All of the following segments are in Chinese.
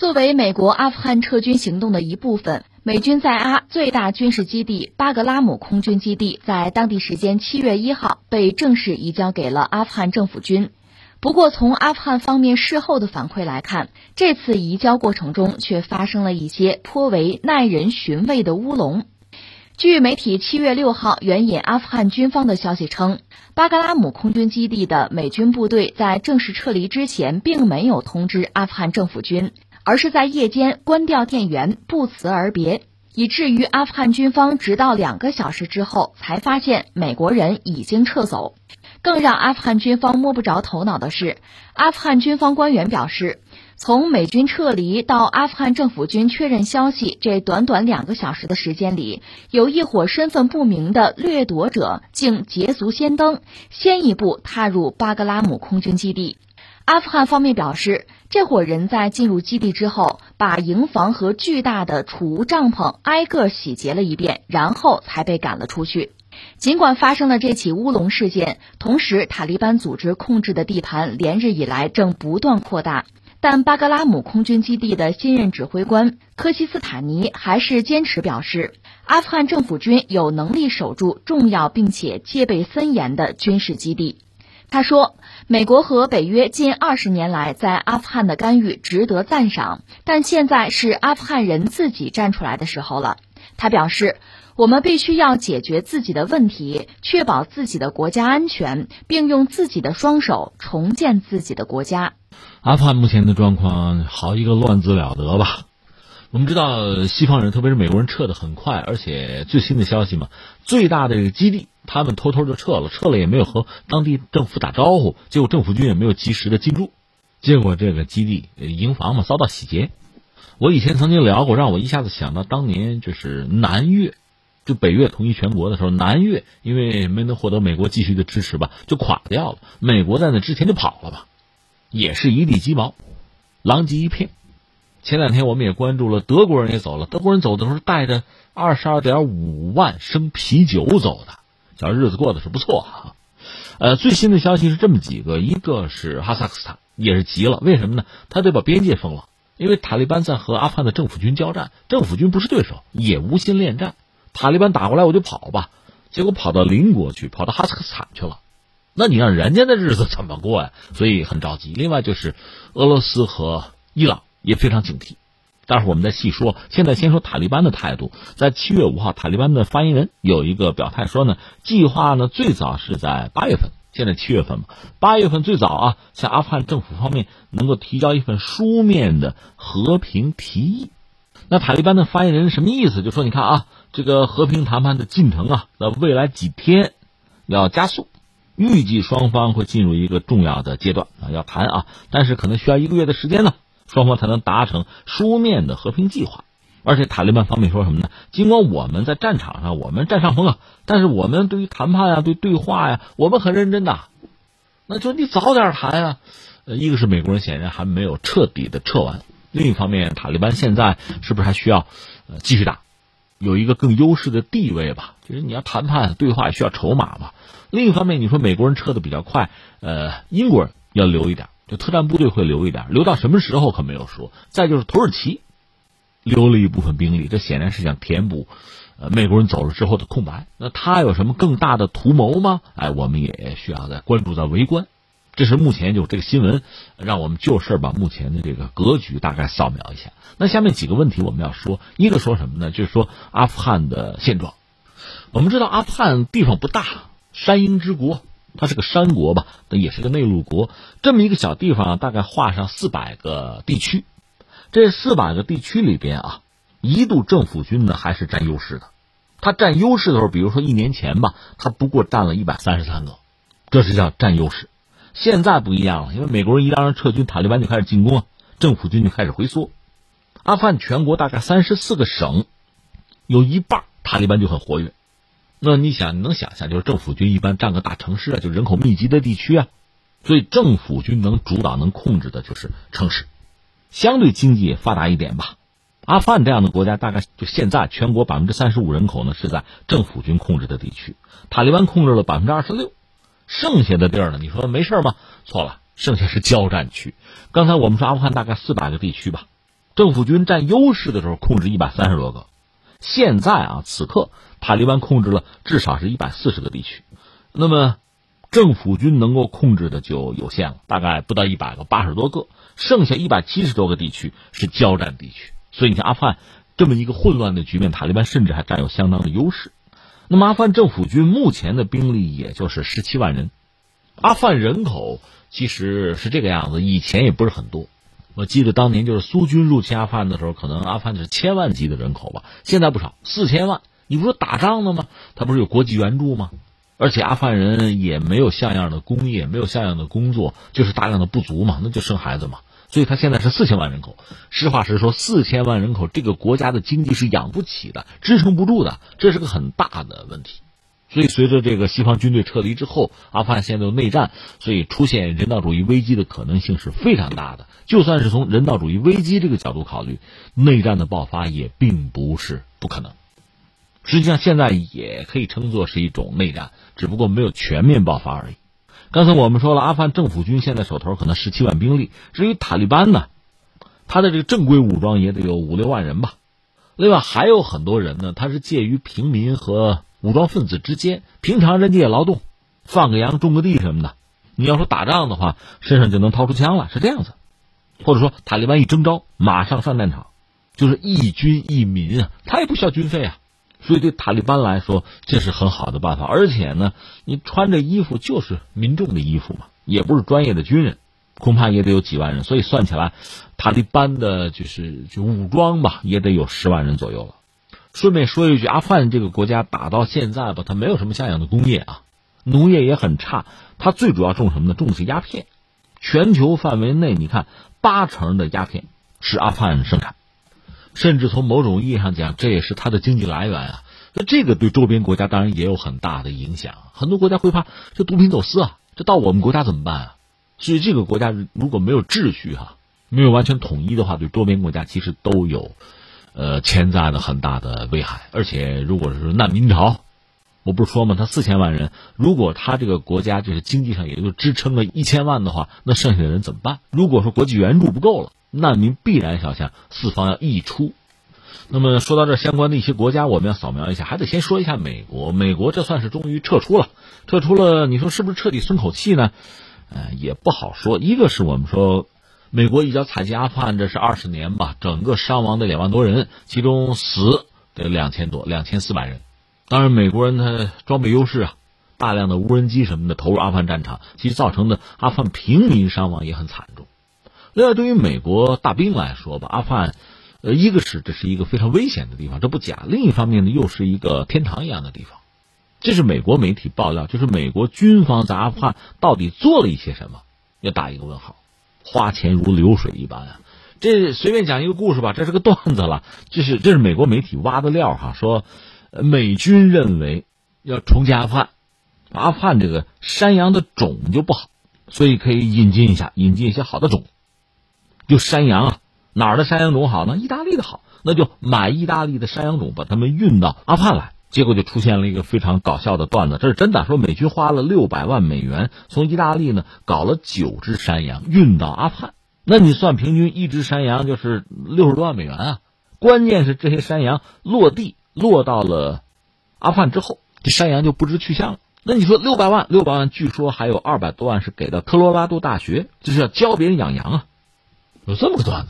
作为美国阿富汗撤军行动的一部分，美军在阿最大军事基地巴格拉姆空军基地在当地时间七月一号被正式移交给了阿富汗政府军。不过，从阿富汗方面事后的反馈来看，这次移交过程中却发生了一些颇为耐人寻味的乌龙。据媒体七月六号援引阿富汗军方的消息称，巴格拉姆空军基地的美军部队在正式撤离之前，并没有通知阿富汗政府军。而是在夜间关掉电源，不辞而别，以至于阿富汗军方直到两个小时之后才发现美国人已经撤走。更让阿富汗军方摸不着头脑的是，阿富汗军方官员表示，从美军撤离到阿富汗政府军确认消息这短短两个小时的时间里，有一伙身份不明的掠夺者竟捷足先登，先一步踏入巴格拉姆空军基地。阿富汗方面表示，这伙人在进入基地之后，把营房和巨大的储物帐篷挨个洗劫了一遍，然后才被赶了出去。尽管发生了这起乌龙事件，同时塔利班组织控制的地盘连日以来正不断扩大，但巴格拉姆空军基地的新任指挥官科西斯塔尼还是坚持表示，阿富汗政府军有能力守住重要并且戒备森严的军事基地。他说：“美国和北约近二十年来在阿富汗的干预值得赞赏，但现在是阿富汗人自己站出来的时候了。”他表示：“我们必须要解决自己的问题，确保自己的国家安全，并用自己的双手重建自己的国家。”阿富汗目前的状况好一个乱字了得吧？我们知道西方人，特别是美国人撤的很快，而且最新的消息嘛，最大的这个基地。他们偷偷就撤了，撤了也没有和当地政府打招呼，结果政府军也没有及时的进驻，结果这个基地营房嘛遭到洗劫。我以前曾经聊过，让我一下子想到当年就是南越，就北越统一全国的时候，南越因为没能获得美国继续的支持吧，就垮掉了。美国在那之前就跑了吧，也是一地鸡毛，狼藉一片。前两天我们也关注了，德国人也走了，德国人走的时候带着二十二点五万升啤酒走的。小日子过得是不错哈，呃，最新的消息是这么几个，一个是哈萨克斯坦也是急了，为什么呢？他得把边界封了，因为塔利班在和阿富汗的政府军交战，政府军不是对手，也无心恋战，塔利班打过来我就跑吧，结果跑到邻国去，跑到哈萨克斯坦去了，那你让人家的日子怎么过呀？所以很着急。另外就是俄罗斯和伊朗也非常警惕。待会儿我们再细说。现在先说塔利班的态度。在七月五号，塔利班的发言人有一个表态说呢，计划呢最早是在八月份，现在七月份嘛，八月份最早啊，向阿富汗政府方面能够提交一份书面的和平提议。那塔利班的发言人什么意思？就说你看啊，这个和平谈判的进程啊，在未来几天要加速，预计双方会进入一个重要的阶段啊，要谈啊，但是可能需要一个月的时间呢。双方才能达成书面的和平计划，而且塔利班方面说什么呢？尽管我们在战场上我们占上风啊，但是我们对于谈判啊、对对话呀，我们很认真的。那就你早点谈啊！呃，一个是美国人显然还没有彻底的撤完，另一方面塔利班现在是不是还需要继续打，有一个更优势的地位吧？就是你要谈判对话需要筹码吧。另一方面，你说美国人撤的比较快，呃，英国人要留一点。就特战部队会留一点，留到什么时候可没有说。再就是土耳其留了一部分兵力，这显然是想填补呃美国人走了之后的空白。那他有什么更大的图谋吗？哎，我们也需要在关注、在围观。这是目前就这个新闻，让我们就事把目前的这个格局大概扫描一下。那下面几个问题我们要说，一个说什么呢？就是说阿富汗的现状。我们知道阿富汗地方不大，山鹰之国。它是个山国吧，那也是个内陆国。这么一个小地方，大概划上四百个地区。这四百个地区里边啊，一度政府军呢还是占优势的。他占优势的时候，比如说一年前吧，他不过占了一百三十三个，这是叫占优势。现在不一样了，因为美国人一让人撤军，塔利班就开始进攻啊，政府军就开始回缩。阿富汗全国大概三十四个省，有一半塔利班就很活跃。那你想，你能想象，就是政府军一般占个大城市啊，就人口密集的地区啊，所以政府军能主导、能控制的就是城市，相对经济也发达一点吧。阿富汗这样的国家，大概就现在全国百分之三十五人口呢是在政府军控制的地区，塔利班控制了百分之二十六，剩下的地儿呢，你说没事吗？错了，剩下是交战区。刚才我们说阿富汗大概四百个地区吧，政府军占优势的时候控制一百三十多个，现在啊，此刻塔利班控制了至少是一百四十个地区，那么政府军能够控制的就有限了，大概不到一百个，八十多个，剩下一百七十多个地区是交战地区。所以你像阿富汗这么一个混乱的局面，塔利班甚至还占有相当的优势。那么阿富汗政府军目前的兵力也就是十七万人，阿富汗人口其实是这个样子，以前也不是很多。我记得当年就是苏军入侵阿富汗的时候，可能阿富汗是千万级的人口吧，现在不少，四千万。你不说打仗呢吗？他不是有国际援助吗？而且阿富汗人也没有像样的工业，没有像样的工作，就是大量的不足嘛，那就生孩子嘛。所以他现在是四千万人口。实话实说，四千万人口，这个国家的经济是养不起的，支撑不住的，这是个很大的问题。所以，随着这个西方军队撤离之后，阿富汗现在有内战，所以出现人道主义危机的可能性是非常大的。就算是从人道主义危机这个角度考虑，内战的爆发也并不是不可能。实际上，现在也可以称作是一种内战，只不过没有全面爆发而已。刚才我们说了，阿富汗政府军现在手头可能十七万兵力，至于塔利班呢，他的这个正规武装也得有五六万人吧。另外还有很多人呢，他是介于平民和。武装分子之间，平常人家也劳动，放个羊、种个地什么的。你要说打仗的话，身上就能掏出枪了，是这样子。或者说塔利班一征召，马上上战场，就是一军一民啊，他也不需要军费啊。所以对塔利班来说，这是很好的办法。而且呢，你穿着衣服就是民众的衣服嘛，也不是专业的军人，恐怕也得有几万人。所以算起来，塔利班的就是就武装吧，也得有十万人左右了。顺便说一句，阿富汗这个国家打到现在吧，它没有什么像样的工业啊，农业也很差。它最主要种什么呢？种的是鸦片。全球范围内，你看八成的鸦片是阿富汗生产，甚至从某种意义上讲，这也是它的经济来源啊。那这个对周边国家当然也有很大的影响。很多国家会怕这毒品走私啊，这到我们国家怎么办啊？所以这个国家如果没有秩序哈，没有完全统一的话，对周边国家其实都有。呃，潜在的很大的危害，而且如果是难民潮，我不是说吗？他四千万人，如果他这个国家就是经济上也就支撑个一千万的话，那剩下的人怎么办？如果说国际援助不够了，难民必然想向四方要溢出。那么说到这相关的一些国家，我们要扫描一下，还得先说一下美国。美国这算是终于撤出了，撤出了，你说是不是彻底松口气呢？呃，也不好说。一个是我们说。美国一脚踩进阿富汗，这是二十年吧，整个伤亡的两万多人，其中死得两千多，两千四百人。当然，美国人他装备优势啊，大量的无人机什么的投入阿富汗战场，其实造成的阿富汗平民伤亡也很惨重。另外，对于美国大兵来说吧，阿富汗，呃，一个是这是一个非常危险的地方，这不假；另一方面呢，又是一个天堂一样的地方。这是美国媒体爆料，就是美国军方在阿富汗到底做了一些什么，要打一个问号。花钱如流水一般啊！这随便讲一个故事吧，这是个段子了。这是这是美国媒体挖的料哈，说美军认为要重建阿富汗，阿富汗这个山羊的种就不好，所以可以引进一下，引进一些好的种。就山羊啊，哪儿的山羊种好呢？意大利的好，那就买意大利的山羊种，把它们运到阿富汗来。结果就出现了一个非常搞笑的段子，这是真的。说美军花了六百万美元从意大利呢搞了九只山羊运到阿富汗，那你算平均一只山羊就是六十多万美元啊！关键是这些山羊落地落到了阿富汗之后，这山羊就不知去向了。那你说六百万，六百万，据说还有二百多万是给到科罗拉多大学，就是要教别人养羊啊，有这么个段子。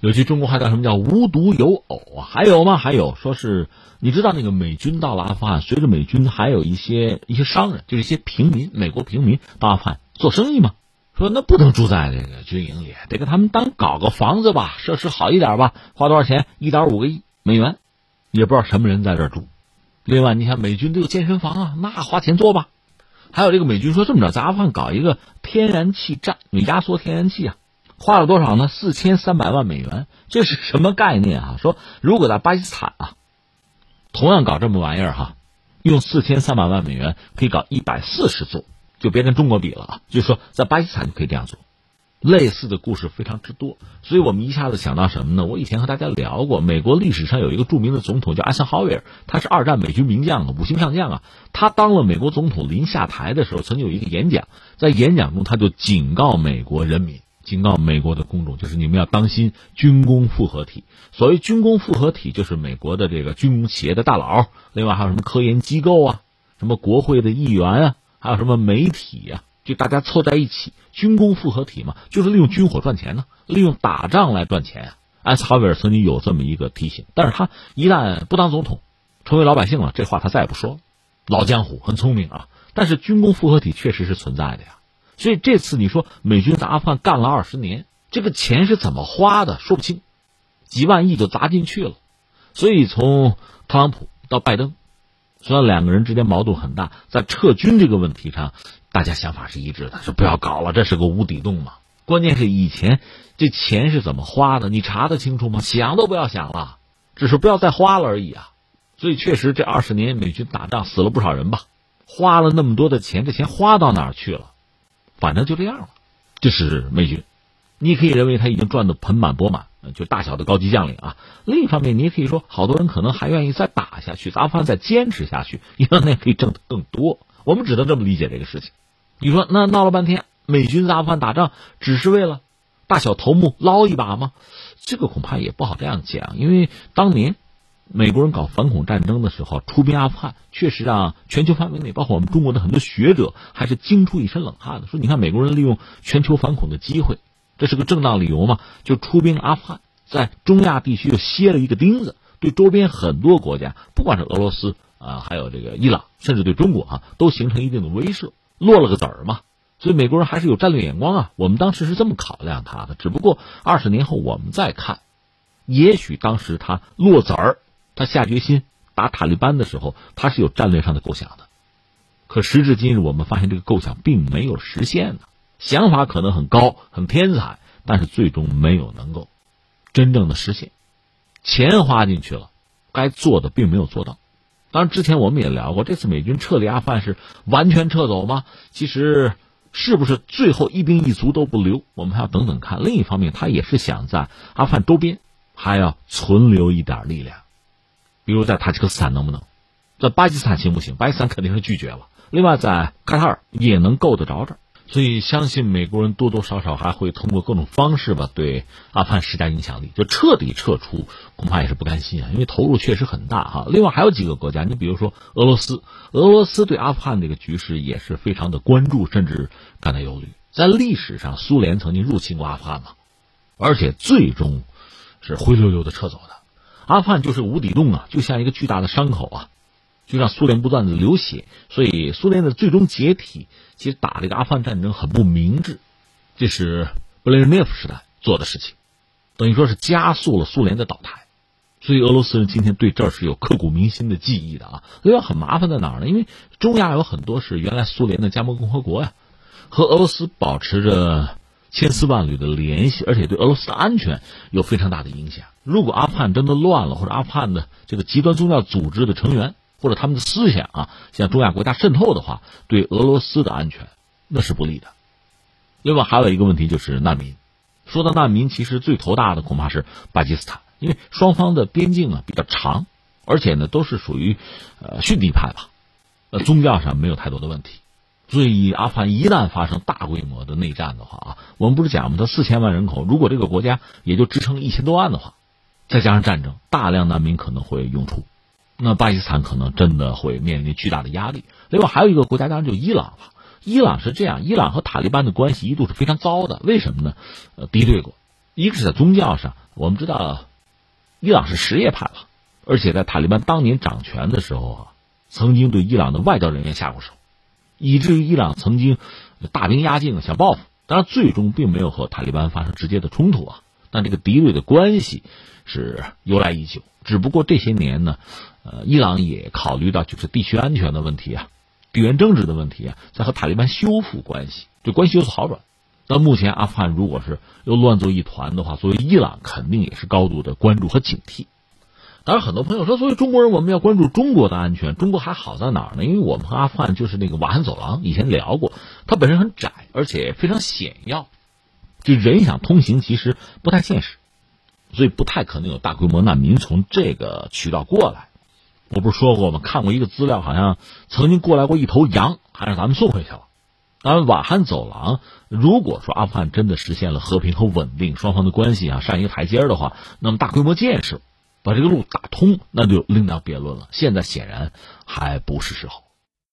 尤其中国还叫什么叫无独有偶啊？还有吗？还有说是你知道那个美军到了阿富汗，随着美军还有一些一些商人，就是一些平民，美国平民到阿富汗做生意吗？说那不能住在这个军营里，得给他们当搞个房子吧，设施好一点吧，花多少钱？一点五个亿美元，也不知道什么人在这住。另外，你看美军都有健身房啊，那花钱做吧。还有这个美军说这么着，在阿富汗搞一个天然气站，你压缩天然气啊。花了多少呢？四千三百万美元，这是什么概念啊？说如果在巴基斯坦啊，同样搞这么玩意儿哈，用四千三百万美元可以搞一百四十座，就别跟中国比了啊。就是说在巴基斯坦就可以这样做，类似的故事非常之多。所以我们一下子想到什么呢？我以前和大家聊过，美国历史上有一个著名的总统叫艾森豪威尔，他是二战美军名将啊，五星上将啊。他当了美国总统临下台的时候，曾经有一个演讲，在演讲中他就警告美国人民。警告美国的公众，就是你们要当心军工复合体。所谓军工复合体，就是美国的这个军工企业的大佬，另外还有什么科研机构啊，什么国会的议员啊，还有什么媒体呀，就大家凑在一起，军工复合体嘛，就是利用军火赚钱呢，利用打仗来赚钱啊。艾斯豪威尔曾经有这么一个提醒，但是他一旦不当总统，成为老百姓了，这话他再也不说了。老江湖很聪明啊，但是军工复合体确实是存在的呀。所以这次你说美军在阿富汗干了二十年，这个钱是怎么花的说不清，几万亿就砸进去了。所以从特朗普到拜登，虽然两个人之间矛盾很大，在撤军这个问题上，大家想法是一致的，说不要搞了，这是个无底洞嘛。关键是以前这钱是怎么花的，你查得清楚吗？想都不要想了，只是不要再花了而已啊。所以确实这二十年美军打仗死了不少人吧，花了那么多的钱，这钱花到哪儿去了？反正就这样了，这是美军，你可以认为他已经赚得盆满钵满，就大小的高级将领啊。另一方面，你也可以说，好多人可能还愿意再打下去，阿富汗再坚持下去，因为那可以挣得更多。我们只能这么理解这个事情。你说那闹了半天，美军在阿富汗打仗只是为了大小头目捞一把吗？这个恐怕也不好这样讲，因为当年。美国人搞反恐战争的时候出兵阿富汗，确实让全球范围内，包括我们中国的很多学者，还是惊出一身冷汗的。说你看美国人利用全球反恐的机会，这是个正当理由嘛？就出兵阿富汗，在中亚地区又歇了一个钉子，对周边很多国家，不管是俄罗斯啊，还有这个伊朗，甚至对中国啊，都形成一定的威慑，落了个子儿嘛。所以美国人还是有战略眼光啊。我们当时是这么考量他的，只不过二十年后我们再看，也许当时他落子儿。他下决心打塔利班的时候，他是有战略上的构想的，可时至今日，我们发现这个构想并没有实现呢。想法可能很高、很天才，但是最终没有能够真正的实现。钱花进去了，该做的并没有做到。当然，之前我们也聊过，这次美军撤离阿富汗是完全撤走吗？其实，是不是最后一兵一卒都不留，我们还要等等看。另一方面，他也是想在阿富汗周边还要存留一点力量。比如在塔吉克斯坦能不能，在巴基斯坦行不行？巴基斯坦肯定是拒绝了。另外在卡塔尔也能够得着这，所以相信美国人多多少少还会通过各种方式吧，对阿富汗施加影响力。就彻底撤出，恐怕也是不甘心啊，因为投入确实很大哈。另外还有几个国家，你比如说俄罗斯，俄罗斯对阿富汗这个局势也是非常的关注，甚至感到忧虑。在历史上，苏联曾经入侵过阿富汗嘛，而且最终是灰溜溜的撤走的。阿富汗就是无底洞啊，就像一个巨大的伤口啊，就让苏联不断的流血。所以苏联的最终解体，其实打这个阿富汗战争很不明智，这是布列日涅夫时代做的事情，等于说是加速了苏联的倒台。所以俄罗斯人今天对这儿是有刻骨铭心的记忆的啊。另外很麻烦在哪儿呢？因为中亚有很多是原来苏联的加盟共和国呀，和俄罗斯保持着。千丝万缕的联系，而且对俄罗斯的安全有非常大的影响。如果阿富汗真的乱了，或者阿富汗的这个极端宗教组织的成员或者他们的思想啊向中亚国家渗透的话，对俄罗斯的安全那是不利的。另外还有一个问题就是难民。说到难民，其实最头大的恐怕是巴基斯坦，因为双方的边境啊比较长，而且呢都是属于呃逊尼派吧，呃宗教上没有太多的问题。所以，阿富汗一旦发生大规模的内战的话啊，我们不是讲吗？它四千万人口，如果这个国家也就支撑一千多万的话，再加上战争，大量难民可能会涌出，那巴基斯坦可能真的会面临巨大的压力。另外，还有一个国家当然就伊朗了。伊朗是这样，伊朗和塔利班的关系一度是非常糟的。为什么呢？呃，敌对过，一个是在宗教上，我们知道，伊朗是什叶派了，而且在塔利班当年掌权的时候啊，曾经对伊朗的外交人员下过手。以至于伊朗曾经大兵压境想报复，当然最终并没有和塔利班发生直接的冲突啊。但这个敌对的关系是由来已久。只不过这些年呢，呃，伊朗也考虑到就是地区安全的问题啊，地缘政治的问题啊，在和塔利班修复关系，这关系有所好转。那目前阿富汗如果是又乱作一团的话，作为伊朗肯定也是高度的关注和警惕。当然，很多朋友说，作为中国人，我们要关注中国的安全。中国还好在哪儿呢？因为我们和阿富汗就是那个瓦罕走廊，以前聊过，它本身很窄，而且非常险要，就人想通行其实不太现实，所以不太可能有大规模难民从这个渠道过来。我不是说过吗？看过一个资料，好像曾经过来过一头羊，还让咱们送回去了。当然，瓦罕走廊如果说阿富汗真的实现了和平和稳定，双方的关系啊上一个台阶的话，那么大规模建设把这个路打通，那就另当别论了。现在显然还不是时候。